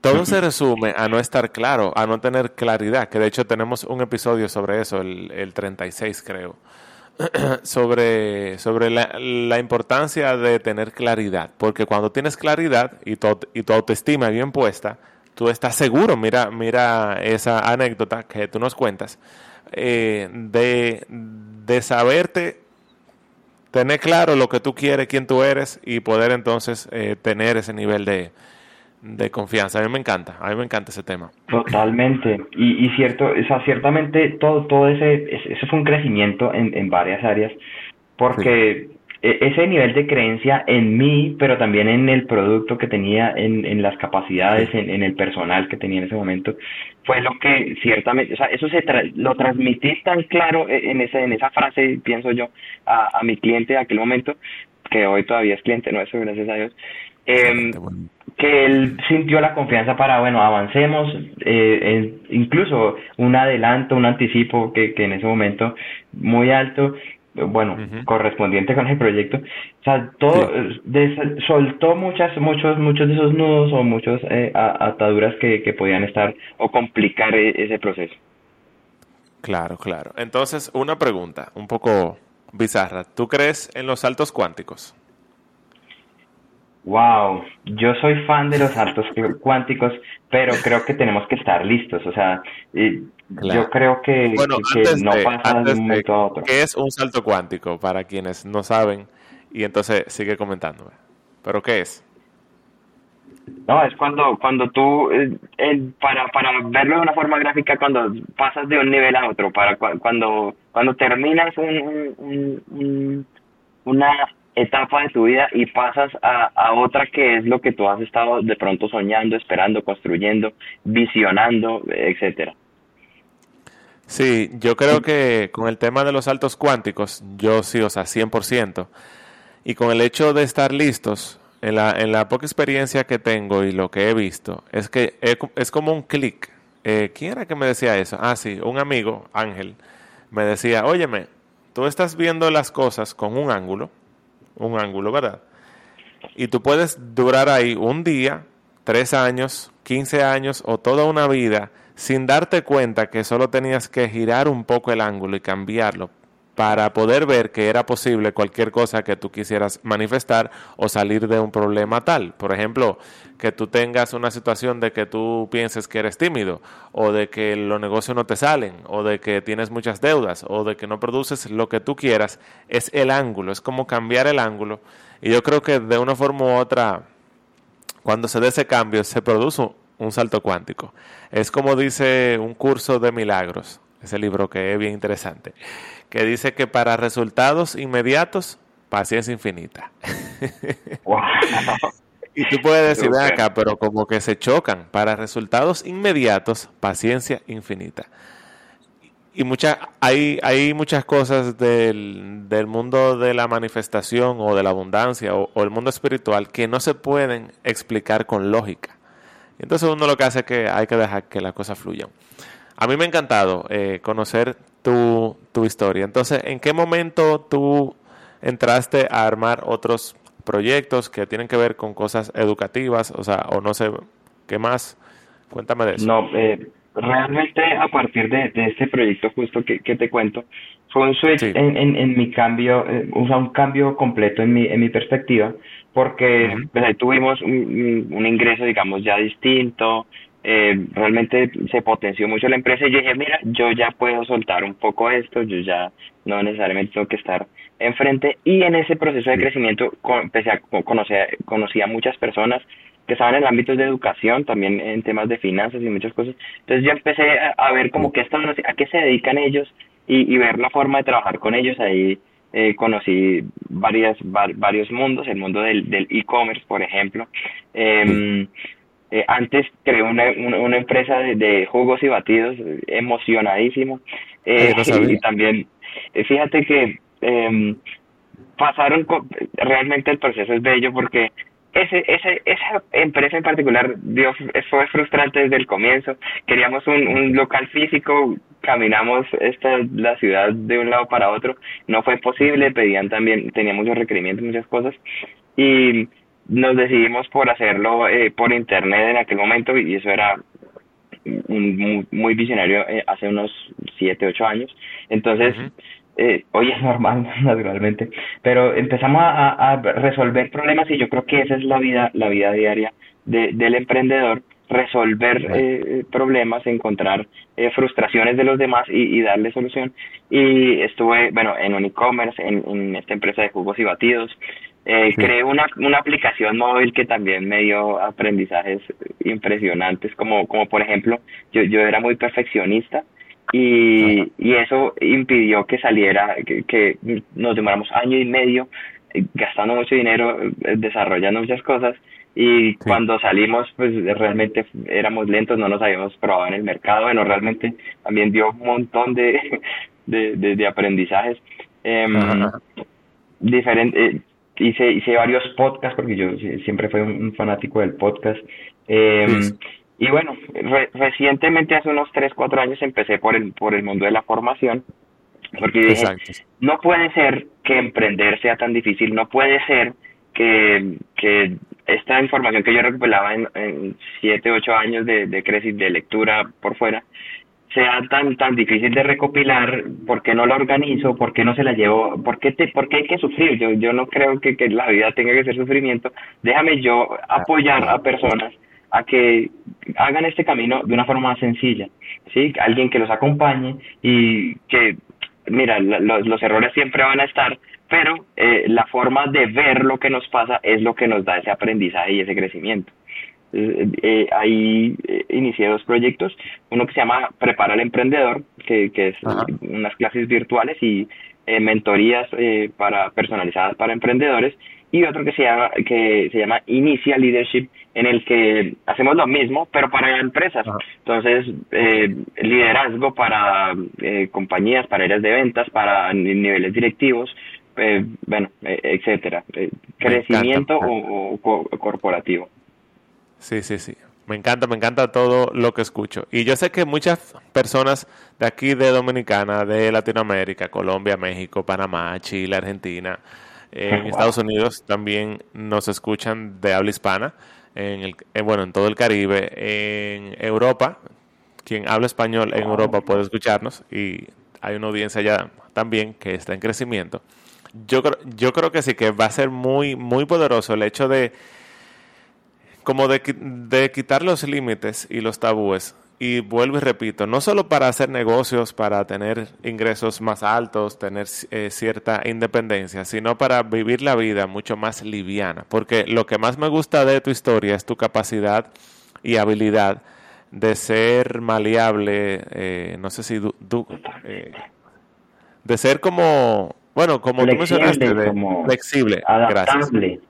Todo se [laughs] resume a no estar claro, a no tener claridad, que de hecho tenemos un episodio sobre eso, el, el 36 creo. [clears throat] sobre, sobre la, importancia de tener claridad, porque cuando tienes claridad y tu, y tu autoestima bien puesta, tú estás seguro, mira, mira esa anécdota que tú nos cuentas, eh, de, de saberte tener claro lo que tú quieres, quién tú eres y poder entonces eh, tener ese nivel de, de confianza. A mí me encanta, a mí me encanta ese tema. Totalmente. Y, y cierto, o sea, ciertamente todo, todo ese, eso fue un crecimiento en, en varias áreas, porque e, ese nivel de creencia en mí, pero también en el producto que tenía, en, en las capacidades, en, en, el personal que tenía en ese momento, fue lo que ciertamente, o sea, eso se lo transmití tan claro e, en, ese, en esa frase, pienso yo, a, a mi cliente de aquel momento, que hoy todavía es cliente nuestro, gracias a Dios, eh, que él sintió la confianza para, bueno, avancemos, eh, incluso un adelanto, un anticipo que, que en ese momento muy alto, bueno, correspondiente con el proyecto, o sea, todo, soltó muchas, muchos, muchos de esos nudos o muchas eh, ataduras que, que podían estar o complicar e, ese proceso. Claro, claro. Entonces, una pregunta un poco bizarra. ¿Tú crees en los saltos cuánticos? Wow, yo soy fan de los saltos cuánticos, pero creo que tenemos que estar listos. O sea, yo creo que, no pasa de un momento a otro. ¿Qué es un salto cuántico para quienes no saben? Y entonces sigue comentándome. ¿Pero qué es? No, es cuando cuando tú, eh, para, para verlo de una forma gráfica, cuando pasas de un nivel a otro, para cuando cuando terminas un, una etapa de tu vida y pasas a, a otra que es lo que tú has estado de pronto soñando, esperando, construyendo, visionando, etcétera. Sí, yo creo que con el tema de los saltos cuánticos, yo sí, o sea, 100%. Y con el hecho de estar listos, en la, en la poca experiencia que tengo y lo que he visto, es que es, como un clic. Eh, ¿Quién era que me decía eso? Ah, sí, un amigo, Ángel, me decía, óyeme, tú estás viendo las cosas con un ángulo, un ángulo, ¿verdad? Y tú puedes durar ahí un día, tres años, quince años o toda una vida sin darte cuenta que solo tenías que girar un poco el ángulo y cambiarlo para poder ver que era posible cualquier cosa que tú quisieras manifestar o salir de un problema tal. Por ejemplo, que tú tengas una situación de que tú pienses que eres tímido o de que los negocios no te salen o de que tienes muchas deudas o de que no produces lo que tú quieras, es el ángulo, es como cambiar el ángulo. Y yo creo que de una forma u otra, cuando se dé ese cambio, se produce un salto cuántico. Es como dice un curso de milagros, ese libro que es bien interesante que dice que para resultados inmediatos, paciencia infinita. [laughs] y tú puedes decir, acá, pero como que se chocan. Para resultados inmediatos, paciencia infinita. Y hay, hay muchas cosas del, del, mundo de la manifestación o de la abundancia o, el mundo espiritual que no se pueden explicar con lógica. Entonces uno lo que hace es que hay que dejar que las cosas fluyan. A mí me ha encantado eh, conocer tu, tu historia. Entonces, ¿en qué momento tú entraste a armar otros proyectos que tienen que ver con cosas educativas? O sea, o no sé, ¿qué más? Cuéntame de eso. No, eh, realmente a partir de, de, este proyecto justo que, que te cuento, fue un switch en, en, en, mi cambio, eh, un cambio completo en mi, en mi perspectiva, porque pues, ahí tuvimos un, un, ingreso, digamos, ya distinto, eh, realmente se potenció mucho la empresa y yo dije, mira, yo ya puedo soltar un poco esto, yo ya no necesariamente tengo que estar enfrente y en ese proceso de crecimiento empecé a conocer, conocí a muchas personas que estaban en ámbitos de educación, también en temas de finanzas y muchas cosas. Entonces yo empecé a, ver como que estaban, a qué se dedican ellos y, y ver la forma de trabajar con ellos ahí. Eh, conocí varias, varios mundos, el mundo del e-commerce, por ejemplo. Eh, eh, antes creé una, una, empresa de, jugos y batidos, emocionadísimo. Eh, [laughs] y también, eh, fíjate que eh, pasaron, realmente el proceso es bello porque ese, ese, esa empresa en particular dio, fue frustrante desde el comienzo. Queríamos un, un local físico, caminamos esta la ciudad de un lado para otro, no fue posible, pedían también, tenía muchos requerimientos, muchas cosas. Y nos decidimos por hacerlo eh, por internet en aquel momento y eso era un, muy, visionario eh, hace unos siete, ocho años. Entonces, eh, hoy es [laughs] normal, naturalmente, pero empezamos a, a, resolver problemas y yo creo que esa es la vida, la vida diaria de, del emprendedor resolver eh, problemas, encontrar eh, frustraciones de los demás y, darle solución. Y estuve, bueno, en un e-commerce, en, esta empresa de jugos y batidos. Eh, Creé una, una aplicación móvil que también me dio aprendizajes impresionantes, como, como por ejemplo, yo, yo era muy perfeccionista y, y eso impidió que saliera, que, que nos demoramos año y medio eh, gastando mucho dinero, desarrollando muchas cosas y cuando salimos pues realmente éramos lentos, no nos habíamos probado en el mercado, bueno, realmente también dio un montón de, [laughs] de, de, aprendizajes. Eh, diferente, hice, hice varios podcasts porque yo siempre fui un, fanático del podcast. Eh, y bueno, recientemente, hace unos 3, 4 años, empecé por el, por el mundo de la formación. Porque dije, no puede ser que emprender sea tan difícil, no puede ser que, que esta información que yo recopilaba en, en siete, ocho años de, de de lectura por fuera, sea tan tan difícil de recopilar, ¿por qué no la organizo? ¿Por qué no se la llevo? ¿Por qué, te, por qué hay que sufrir? Yo, yo no creo que, que la vida tenga que ser sufrimiento. Déjame yo apoyar a personas a que hagan este camino de una forma sencilla, ¿sí? Alguien que los acompañe y que, mira, los, los errores siempre van a estar, pero eh, la forma de ver lo que nos pasa es lo que nos da ese aprendizaje y ese crecimiento. Eh, eh ahí eh, inicié dos proyectos, uno que se llama Prepara al Emprendedor, que, que es unas clases virtuales y mentorías para personalizadas para emprendedores, y otro que se llama que se llama Inicia Leadership, en el que hacemos lo mismo, pero para empresas. Entonces, liderazgo para compañías, para áreas de ventas, para niveles directivos, eh, bueno, eh, etcétera. Eh, crecimiento o, corporativo. Sí, sí, sí. Me encanta, me encanta todo lo que escucho. Y yo sé que muchas personas de aquí de Dominicana, de Latinoamérica, Colombia, México, Panamá, Chile, Argentina, en Estados Unidos también nos escuchan de habla hispana, en el, bueno, en todo el Caribe, en Europa, quien habla español en Europa puede escucharnos y hay una audiencia ya también que está en crecimiento yo, yo creo que sí, que va a ser muy, muy poderoso el hecho de como de, de quitar los límites y los tabúes. Y vuelvo y repito, no solo para hacer negocios, para tener ingresos más altos, tener eh, cierta independencia, sino para vivir la vida mucho más liviana. Porque lo que más me gusta de tu historia es tu capacidad y habilidad de ser maleable, eh, no sé si eh, de ser como bueno, como tú mencionaste, flexible, adaptable.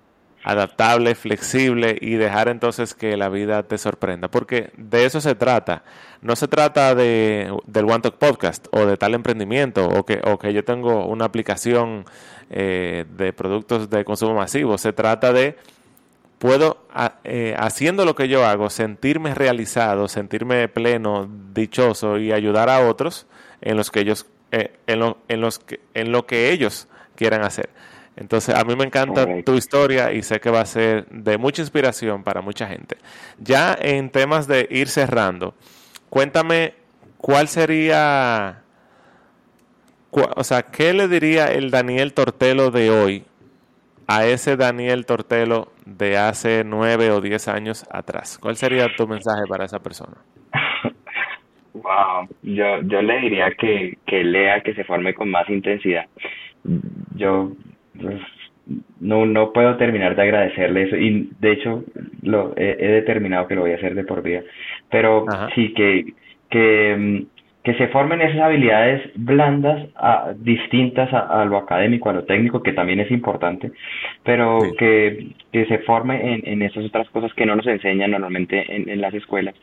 Adaptable, flexible y dejar entonces que la vida te sorprenda, porque de eso se trata. No se trata de, del One Talk Podcast o de tal emprendimiento o que, o que yo tengo una aplicación eh, de productos de consumo masivo. Se trata de puedo, eh, haciendo lo que yo hago, sentirme realizado, sentirme pleno, dichoso y ayudar a otros en los que ellos eh, en, lo, en, los que, en lo que ellos quieran hacer. Entonces, a mí me encanta tu historia y sé que va a ser de mucha inspiración para mucha gente. Ya en temas de ir cerrando, cuéntame cuál sería, o sea, ¿qué le diría el Daniel Tortelo de hoy a ese Daniel Tortelo de hace nueve o diez años atrás? ¿Cuál sería tu mensaje para esa persona? [laughs] Wow, yo, yo le diría que, que lea, que se forme con más intensidad. Yo no, no puedo terminar de agradecerle eso y de hecho lo he, determinado que lo voy a hacer de por vida. Pero sí que, que, que se formen esas habilidades blandas a, distintas a, lo académico, a lo técnico, que también es importante, pero que, que se forme en, en esas otras cosas que no nos enseñan normalmente en, en las escuelas.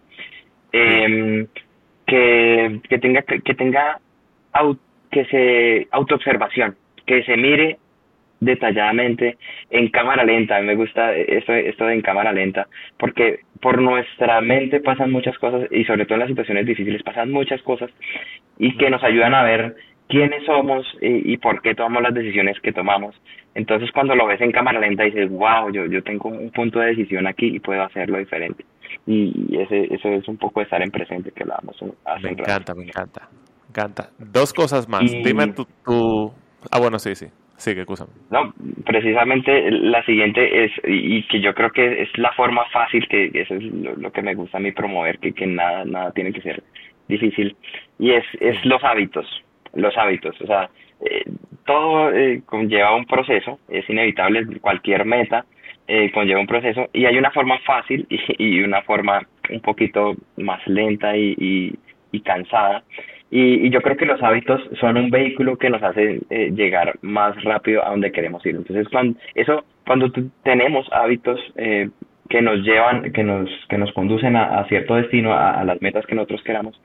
Eh, que, que tenga, que tenga que se autoobservación, que se mire detalladamente en cámara lenta. A mí me gusta esto, esto de en cámara lenta, porque por nuestra mente pasan muchas cosas y sobre todo en las situaciones difíciles pasan muchas cosas y que nos ayudan a ver quiénes somos y, y por qué tomamos las decisiones que tomamos. Entonces cuando lo ves en cámara lenta dices, wow, yo, yo tengo un punto de decisión aquí y puedo hacerlo diferente y ese, eso es un poco estar en presente que hablábamos hace Me encanta, me encanta, me encanta. Dos cosas más. Dime tu, tu... Ah, bueno, sí, sí. Sigue, excusa. No, precisamente la siguiente es, y que yo creo que es la forma fácil, que eso es lo, que me gusta a mí promover, que, que nada, nada tiene que ser difícil, y es, es los hábitos, los hábitos, o sea, eh, todo eh, conlleva un proceso, es inevitable, cualquier meta eh, conlleva un proceso, y hay una forma fácil y, y una forma un poquito más lenta y, y, y cansada, y, yo creo que los hábitos son un vehículo que nos hace eh, llegar más rápido a donde queremos ir. Entonces, cuando, eso, cuando tenemos hábitos eh, que nos llevan, que nos, que nos conducen a, cierto destino, a, las metas que nosotros queramos,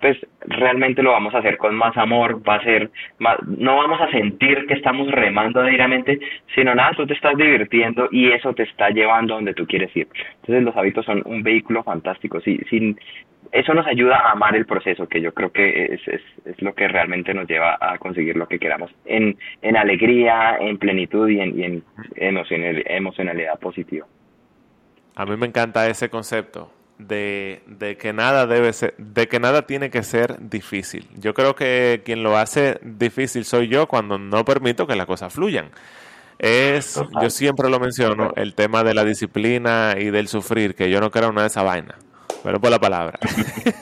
pues realmente lo vamos a hacer con más amor, va a ser más, no vamos a sentir que estamos remando diariamente, sino nada, tú te estás divirtiendo y eso te está llevando donde tú quieres ir. Entonces los hábitos son un vehículo fantástico. Si, sin, eso nos ayuda a amar el proceso, que yo creo que es, es, es, lo que realmente nos lleva a conseguir lo que queramos, en, en alegría, en plenitud y en, y en emocionalidad positiva. A mí me encanta ese concepto de, de, que nada debe ser, de que nada tiene que ser difícil. Yo creo que quien lo hace difícil soy yo cuando no permito que las cosas fluyan. Es, yo siempre lo menciono, el tema de la disciplina y del sufrir, que yo no creo una de esa vaina pero por la palabra.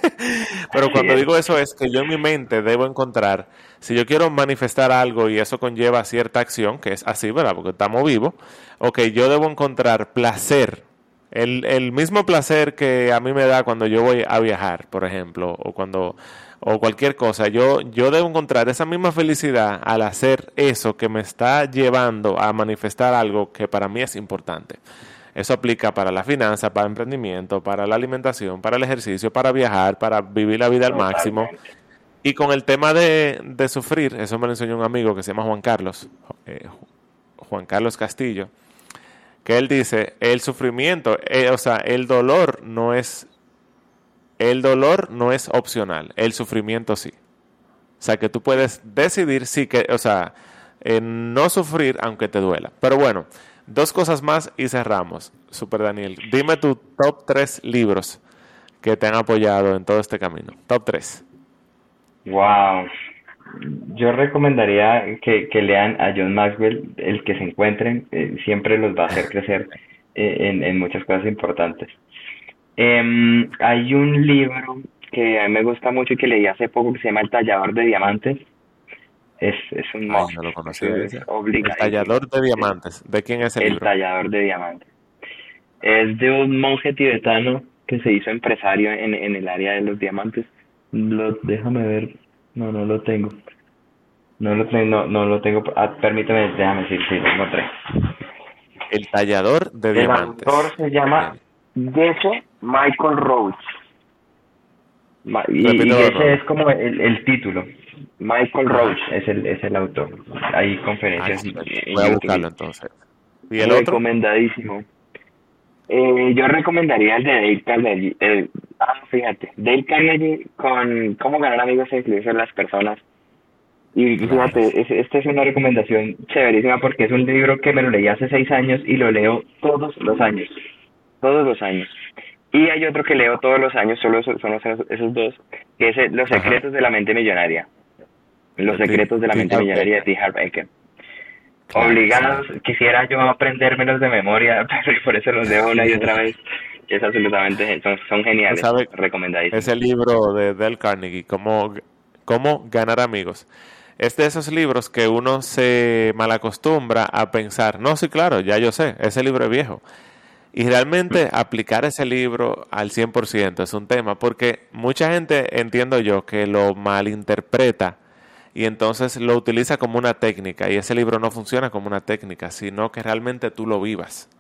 [laughs] pero cuando digo eso es que yo en mi mente debo encontrar, si yo quiero manifestar algo y eso conlleva cierta acción, que es así, ¿verdad? Porque estamos vivos, ok, yo debo encontrar placer, el, el mismo placer que a mí me da cuando yo voy a viajar, por ejemplo, o cuando o cualquier cosa, yo, yo debo encontrar esa misma felicidad al hacer eso que me está llevando a manifestar algo que para mí es importante. Eso aplica para la finanza, para el emprendimiento, para la alimentación, para el ejercicio, para viajar, para vivir la vida al máximo. Y con el tema de, sufrir, eso me lo enseñó un amigo que se llama Juan Carlos, eh, Juan Carlos Castillo, que él dice, el sufrimiento, eh, o sea, el dolor no es, el dolor no es opcional, el sufrimiento sí. O sea, que tú puedes decidir sí que, o sea, no sufrir aunque te duela. Pero bueno, Dos cosas más y cerramos. Super Daniel, dime tu top tres libros que te han apoyado en todo este camino. Top tres. Wow. Yo recomendaría que, lean a John Maxwell, el que se encuentren, eh, siempre los va a hacer crecer [laughs] eh, en, en, muchas cosas importantes. Em, hay un libro que a mí me gusta mucho y que leí hace poco que se llama El tallador de diamantes es, es un no lo conocí. el tallador de diamantes. ¿De quién es el, el tallador de diamantes. Es de un monje tibetano que se hizo empresario en, en el área de los diamantes. Lo, déjame ver. No, no lo tengo. No lo tengo, no, no lo tengo. Ah, permíteme, déjame decir, sí, lo encontré. El tallador de diamantes. El autor se llama Jesse Michael Roach. Y, ese es como el, el título. Michael Roach es el, es el autor. Hay conferencias. voy a buscarlo entonces. ¿Y el Recomendadísimo. Eh, yo recomendaría el de Dale Carnegie. Eh, ah, fíjate, Dale Carnegie con cómo ganar amigos e en las personas. Y fíjate, esta es una recomendación chéverísima porque es un libro que me lo leí hace seis años y lo leo todos los años. Todos los años. Y hay otro que leo todos los años, solo son esos, dos, que es Los secretos de la mente millonaria. Los secretos de la mente millonaria de T. Harv Eker. Obligados, quisiera yo aprendérmelos de memoria, [laughs] pero por eso los leo una y otra vez. Es absolutamente, son, son geniales, recomendadísimos. Ese libro de Del Carnegie, cómo, cómo ganar amigos. Es de esos libros que uno se malacostumbra a pensar, no, sí, claro, ya yo sé, ese libro es viejo. Y realmente aplicar ese libro al 100% es un tema, porque mucha gente, entiendo yo, que lo malinterpreta y entonces lo utiliza como una técnica y ese libro no funciona como una técnica, sino que realmente tú lo vivas.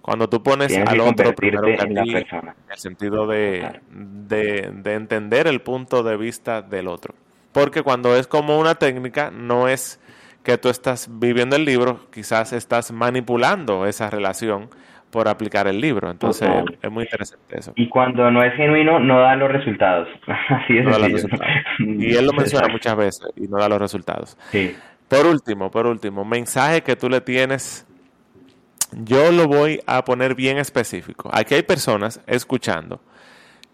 Cuando tú pones al otro primero que a ti, en el sentido de, de, de entender el punto de vista del otro. Porque cuando es como una técnica, no es que tú estás viviendo el libro, quizás estás manipulando esa relación por aplicar el libro. Entonces es muy interesante eso. Y cuando no es genuino, no da los resultados. [laughs] Así es. Y él lo menciona muchas veces y no da los resultados. Sí. Por último, por último, mensaje que tú le tienes. Yo lo voy a poner bien específico. Aquí hay personas escuchando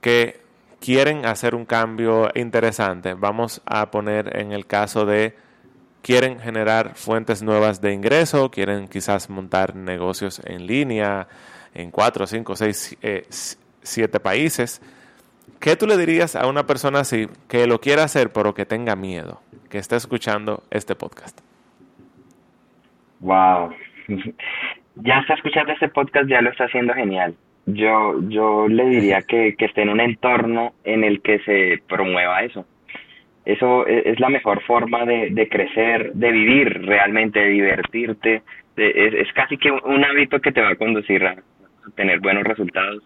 que quieren hacer un cambio interesante. Vamos a poner en el caso de quieren generar fuentes nuevas de ingreso, quieren quizás montar negocios en línea en cuatro, cinco, seis, eh, siete países. ¿Qué tú le dirías a una persona así que lo quiera hacer pero que tenga miedo, que esté escuchando este podcast? Wow. [laughs] Ya está escuchando este podcast, ya lo está haciendo genial. Yo, yo le diría [laughs] que, que esté en un entorno en el que se promueva eso. Eso e, es, la mejor forma de, de crecer, de vivir realmente, de divertirte. es, es, casi que un hábito que te va a conducir a tener buenos resultados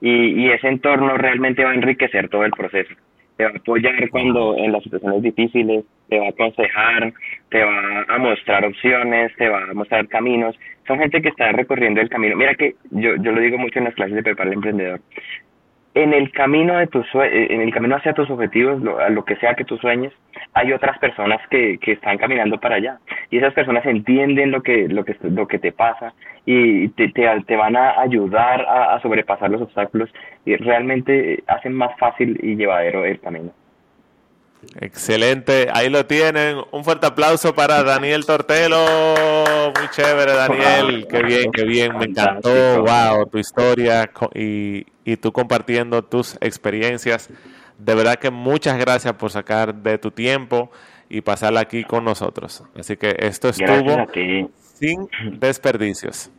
y, y ese entorno realmente va a enriquecer todo el proceso. Te va a apoyar cuando en las situaciones difíciles, te va a aconsejar, te va a mostrar opciones, te va a mostrar caminos. Son gente que está recorriendo el camino. Mira que yo, yo lo digo mucho en las clases de prepara al emprendedor en el camino de tus eh, en el camino hacia tus objetivos, lo, a lo que sea que tú sueñes, hay otras personas que, que están caminando para allá y esas personas entienden lo que lo que lo que te pasa y te, te, van a ayudar a, a, sobrepasar los obstáculos y realmente hacen más fácil y llevadero el camino. Excelente, ahí lo tienen. Un fuerte aplauso para Daniel Tortelo. Muy chévere, Daniel. Qué bien, qué bien. Me encantó. Wow, tu historia y, y tú compartiendo tus experiencias. De verdad que muchas gracias por sacar de tu tiempo y pasarla aquí con nosotros. Así que esto estuvo sin desperdicios.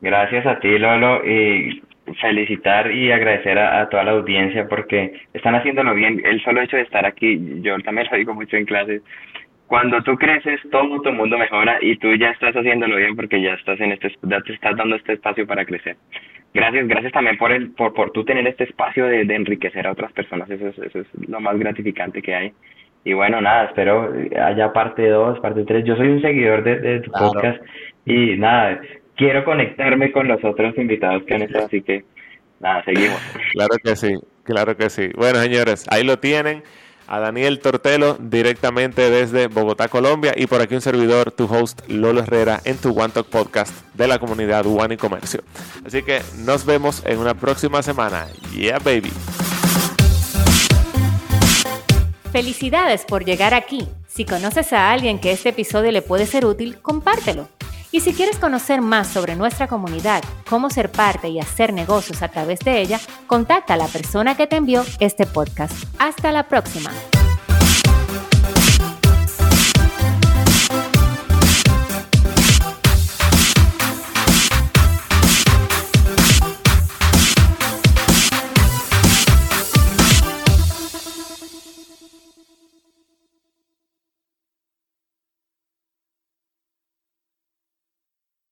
Gracias a ti, Lolo. Y felicitar y agradecer a, toda la audiencia porque están haciéndolo bien. El solo hecho de estar aquí, yo también lo digo mucho en clases, cuando tú creces, todo tu mundo mejora y tú ya estás haciéndolo bien porque ya estás en este, ya te estás dando este espacio para crecer. Gracias, gracias también por el, por, por tú tener este espacio de, de enriquecer a otras personas, eso es, eso es lo más gratificante que hay. Y bueno, nada, espero haya parte 2, parte 3. Yo soy un seguidor de, de tu podcast y nada, quiero conectarme con los otros invitados que han estado, así que nada, seguimos. Claro que sí, claro que sí. Bueno, señores, ahí lo tienen. A Daniel Tortelo directamente desde Bogotá, Colombia. Y por aquí un servidor, tu host Lolo Herrera, en tu One Talk Podcast de la comunidad One y Comercio. Así que nos vemos en una próxima semana. Yeah, baby. Felicidades por llegar aquí. Si conoces a alguien que este episodio le puede ser útil, compártelo. Y si quieres conocer más sobre nuestra comunidad, cómo ser parte y hacer negocios a través de ella, contacta a la persona que te envió este podcast. Hasta la próxima.